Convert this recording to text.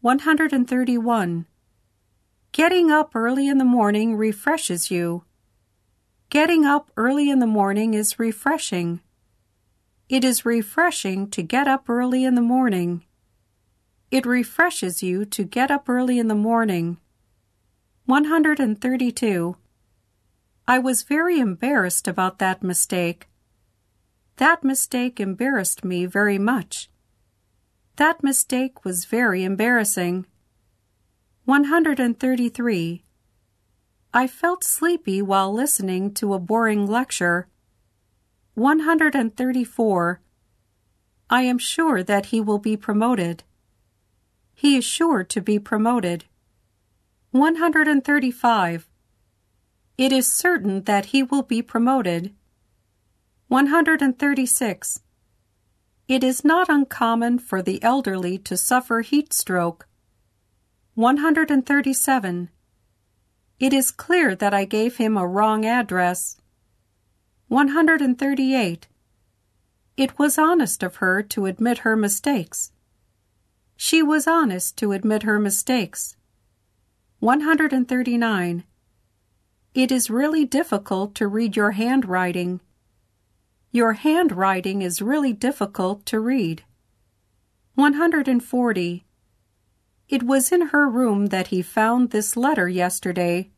131. Getting up early in the morning refreshes you. Getting up early in the morning is refreshing. It is refreshing to get up early in the morning. It refreshes you to get up early in the morning. 132. I was very embarrassed about that mistake. That mistake embarrassed me very much. That mistake was very embarrassing. 133. I felt sleepy while listening to a boring lecture. 134. I am sure that he will be promoted. He is sure to be promoted. 135. It is certain that he will be promoted. 136. It is not uncommon for the elderly to suffer heat stroke. 137. It is clear that I gave him a wrong address. 138. It was honest of her to admit her mistakes. She was honest to admit her mistakes. 139. It is really difficult to read your handwriting. Your handwriting is really difficult to read. 140. It was in her room that he found this letter yesterday.